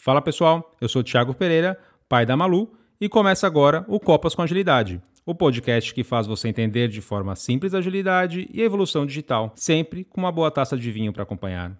Fala pessoal, eu sou Thiago Pereira, pai da Malu, e começa agora o Copas com Agilidade, o podcast que faz você entender de forma simples a agilidade e a evolução digital, sempre com uma boa taça de vinho para acompanhar.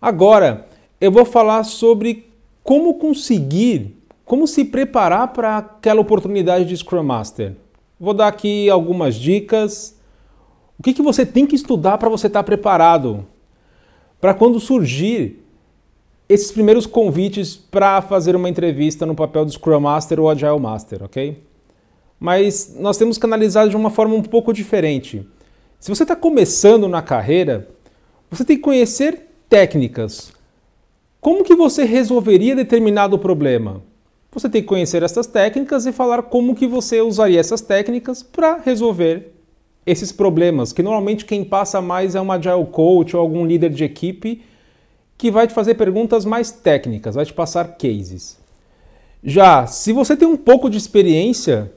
Agora, eu vou falar sobre como conseguir, como se preparar para aquela oportunidade de Scrum Master. Vou dar aqui algumas dicas. O que, que você tem que estudar para você estar tá preparado? Para quando surgir esses primeiros convites para fazer uma entrevista no papel de Scrum Master ou Agile Master, ok? Mas nós temos que analisar de uma forma um pouco diferente. Se você está começando na carreira, você tem que conhecer técnicas. Como que você resolveria determinado problema? Você tem que conhecer essas técnicas e falar como que você usaria essas técnicas para resolver esses problemas, que normalmente quem passa mais é um agile coach ou algum líder de equipe que vai te fazer perguntas mais técnicas, vai te passar cases. Já, se você tem um pouco de experiência,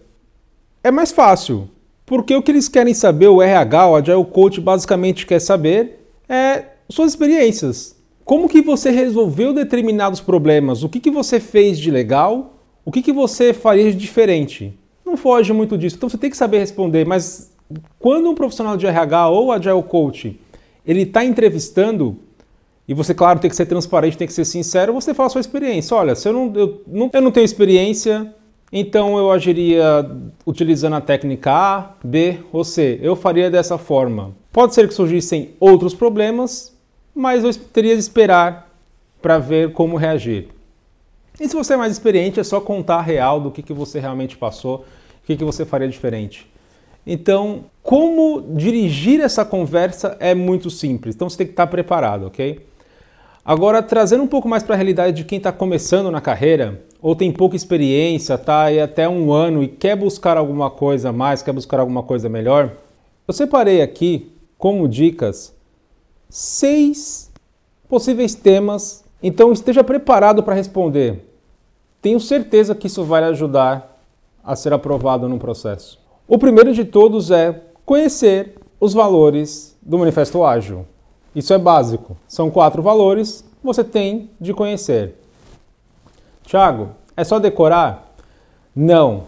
é mais fácil, porque o que eles querem saber, o RH, o agile coach basicamente quer saber é suas experiências. Como que você resolveu determinados problemas? O que, que você fez de legal? O que, que você faria de diferente? Não foge muito disso. Então você tem que saber responder, mas quando um profissional de RH ou Agile Coach ele está entrevistando, e você, claro, tem que ser transparente, tem que ser sincero, você fala a sua experiência. Olha, se eu não, eu não, eu não tenho experiência, então eu agiria utilizando a técnica A, B ou C. Eu faria dessa forma. Pode ser que surgissem outros problemas, mas eu teria de esperar para ver como reagir. E se você é mais experiente, é só contar a real do que, que você realmente passou, o que, que você faria diferente. Então, como dirigir essa conversa é muito simples, então você tem que estar preparado, ok? Agora, trazendo um pouco mais para a realidade de quem está começando na carreira, ou tem pouca experiência, está aí até um ano e quer buscar alguma coisa mais, quer buscar alguma coisa melhor, eu separei aqui, como dicas, seis possíveis temas, então esteja preparado para responder. Tenho certeza que isso vai ajudar a ser aprovado no processo. O primeiro de todos é conhecer os valores do Manifesto Ágil. Isso é básico. São quatro valores, você tem de conhecer. Tiago, é só decorar? Não.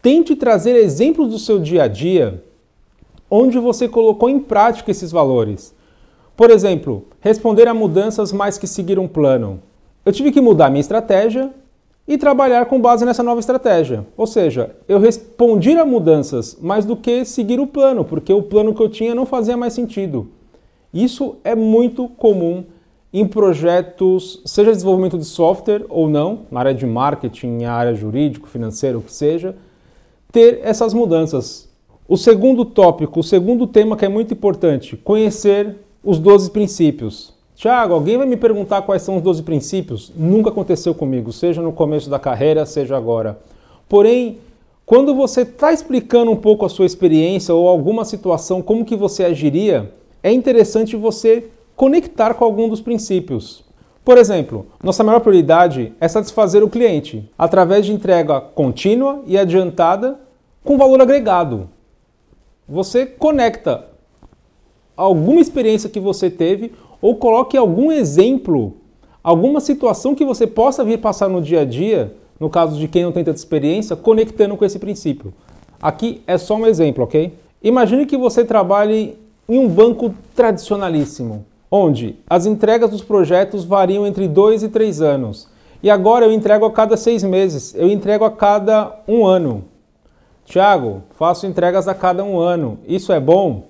Tente trazer exemplos do seu dia a dia onde você colocou em prática esses valores. Por exemplo, responder a mudanças mais que seguir um plano. Eu tive que mudar minha estratégia e trabalhar com base nessa nova estratégia. Ou seja, eu respondi a mudanças mais do que seguir o plano, porque o plano que eu tinha não fazia mais sentido. Isso é muito comum em projetos, seja desenvolvimento de software ou não, na área de marketing, na área jurídico, financeiro, o que seja, ter essas mudanças. O segundo tópico, o segundo tema que é muito importante, conhecer os 12 princípios. Tiago, alguém vai me perguntar quais são os 12 princípios? Nunca aconteceu comigo, seja no começo da carreira, seja agora. Porém, quando você está explicando um pouco a sua experiência ou alguma situação, como que você agiria, é interessante você conectar com algum dos princípios. Por exemplo, nossa maior prioridade é satisfazer o cliente através de entrega contínua e adiantada com valor agregado você conecta alguma experiência que você teve ou coloque algum exemplo, alguma situação que você possa vir passar no dia a dia, no caso de quem não tem tanta experiência, conectando com esse princípio. Aqui é só um exemplo, ok? Imagine que você trabalhe em um banco tradicionalíssimo, onde as entregas dos projetos variam entre dois e três anos. E agora eu entrego a cada seis meses, eu entrego a cada um ano. Tiago, faço entregas a cada um ano. Isso é bom?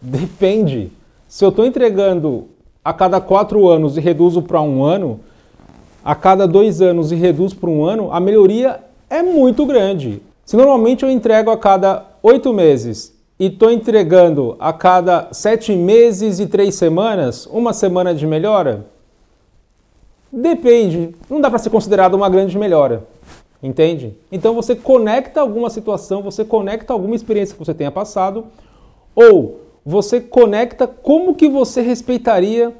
Depende. Se eu estou entregando a cada quatro anos e reduzo para um ano, a cada dois anos e reduzo para um ano, a melhoria é muito grande. Se normalmente eu entrego a cada oito meses e estou entregando a cada sete meses e três semanas, uma semana de melhora, depende. Não dá para ser considerado uma grande melhora. Entende? Então você conecta alguma situação, você conecta alguma experiência que você tenha passado, ou você conecta como que você respeitaria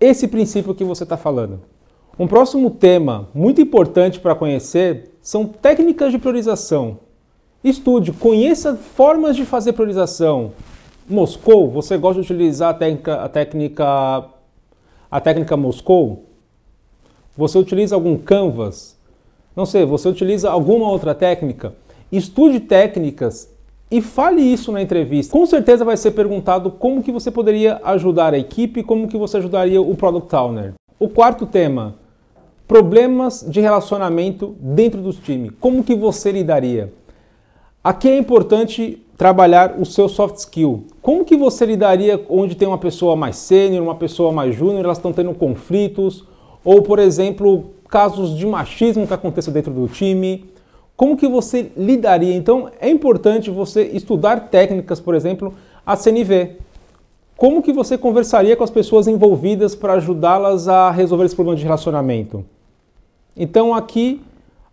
esse princípio que você está falando. Um próximo tema muito importante para conhecer são técnicas de priorização. Estude, conheça formas de fazer priorização. Moscou, você gosta de utilizar a técnica, a técnica, a técnica Moscou? Você utiliza algum Canvas? Não sei, você utiliza alguma outra técnica? Estude técnicas e fale isso na entrevista. Com certeza vai ser perguntado como que você poderia ajudar a equipe, como que você ajudaria o Product Owner. O quarto tema, problemas de relacionamento dentro dos times. Como que você lidaria? Aqui é importante trabalhar o seu soft skill. Como que você lidaria onde tem uma pessoa mais sênior, uma pessoa mais júnior, elas estão tendo conflitos, ou por exemplo, casos de machismo que aconteçam dentro do time? Como que você lidaria? Então é importante você estudar técnicas, por exemplo, a CNV. Como que você conversaria com as pessoas envolvidas para ajudá-las a resolver esse problema de relacionamento? Então aqui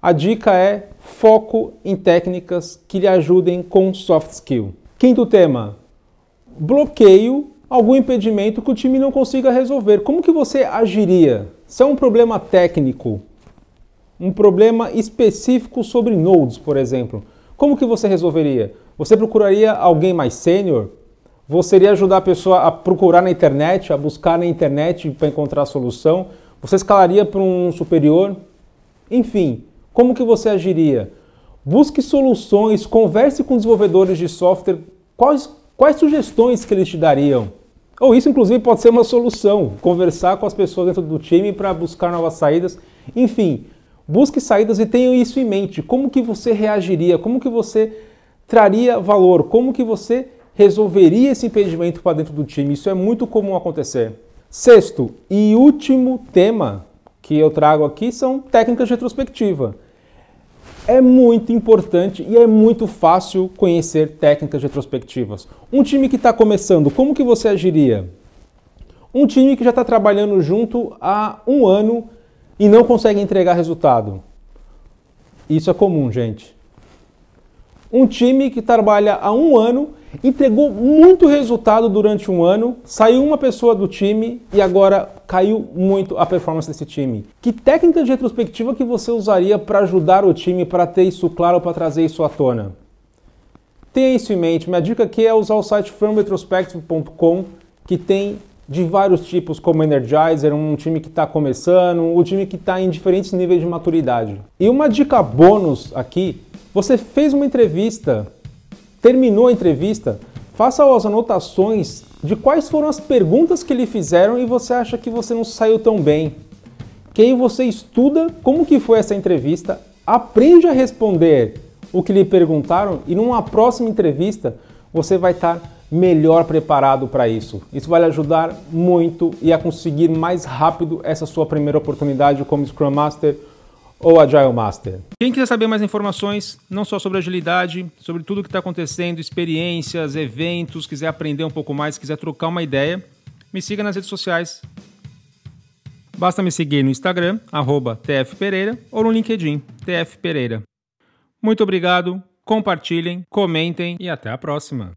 a dica é foco em técnicas que lhe ajudem com soft skill. Quinto tema: bloqueio, algum impedimento que o time não consiga resolver. Como que você agiria? Se é um problema técnico, um problema específico sobre nodes, por exemplo, como que você resolveria? Você procuraria alguém mais sênior? Você iria ajudar a pessoa a procurar na internet, a buscar na internet para encontrar a solução? Você escalaria para um superior? Enfim, como que você agiria? Busque soluções, converse com desenvolvedores de software, quais, quais sugestões que eles te dariam? Ou isso, inclusive, pode ser uma solução, conversar com as pessoas dentro do time para buscar novas saídas. Enfim, Busque saídas e tenha isso em mente. Como que você reagiria? Como que você traria valor? Como que você resolveria esse impedimento para dentro do time? Isso é muito comum acontecer. Sexto e último tema que eu trago aqui são técnicas de retrospectiva. É muito importante e é muito fácil conhecer técnicas retrospectivas. Um time que está começando, como que você agiria? Um time que já está trabalhando junto há um ano e não consegue entregar resultado. Isso é comum, gente. Um time que trabalha há um ano entregou muito resultado durante um ano, saiu uma pessoa do time e agora caiu muito a performance desse time. Que técnica de retrospectiva que você usaria para ajudar o time para ter isso claro, para trazer isso à tona? Tenha isso em mente. Minha dica aqui é usar o site firmretrospective.com que tem de vários tipos, como Energizer, um time que está começando, um time que está em diferentes níveis de maturidade. E uma dica bônus aqui: você fez uma entrevista, terminou a entrevista, faça as anotações de quais foram as perguntas que lhe fizeram e você acha que você não saiu tão bem. Que aí você estuda como que foi essa entrevista, aprende a responder o que lhe perguntaram e numa próxima entrevista você vai estar melhor preparado para isso. Isso vai lhe ajudar muito e a conseguir mais rápido essa sua primeira oportunidade como Scrum Master ou Agile Master. Quem quiser saber mais informações, não só sobre agilidade, sobre tudo o que está acontecendo, experiências, eventos, quiser aprender um pouco mais, quiser trocar uma ideia, me siga nas redes sociais. Basta me seguir no Instagram, tfpereira, ou no LinkedIn, tfpereira. Muito obrigado, compartilhem, comentem e até a próxima.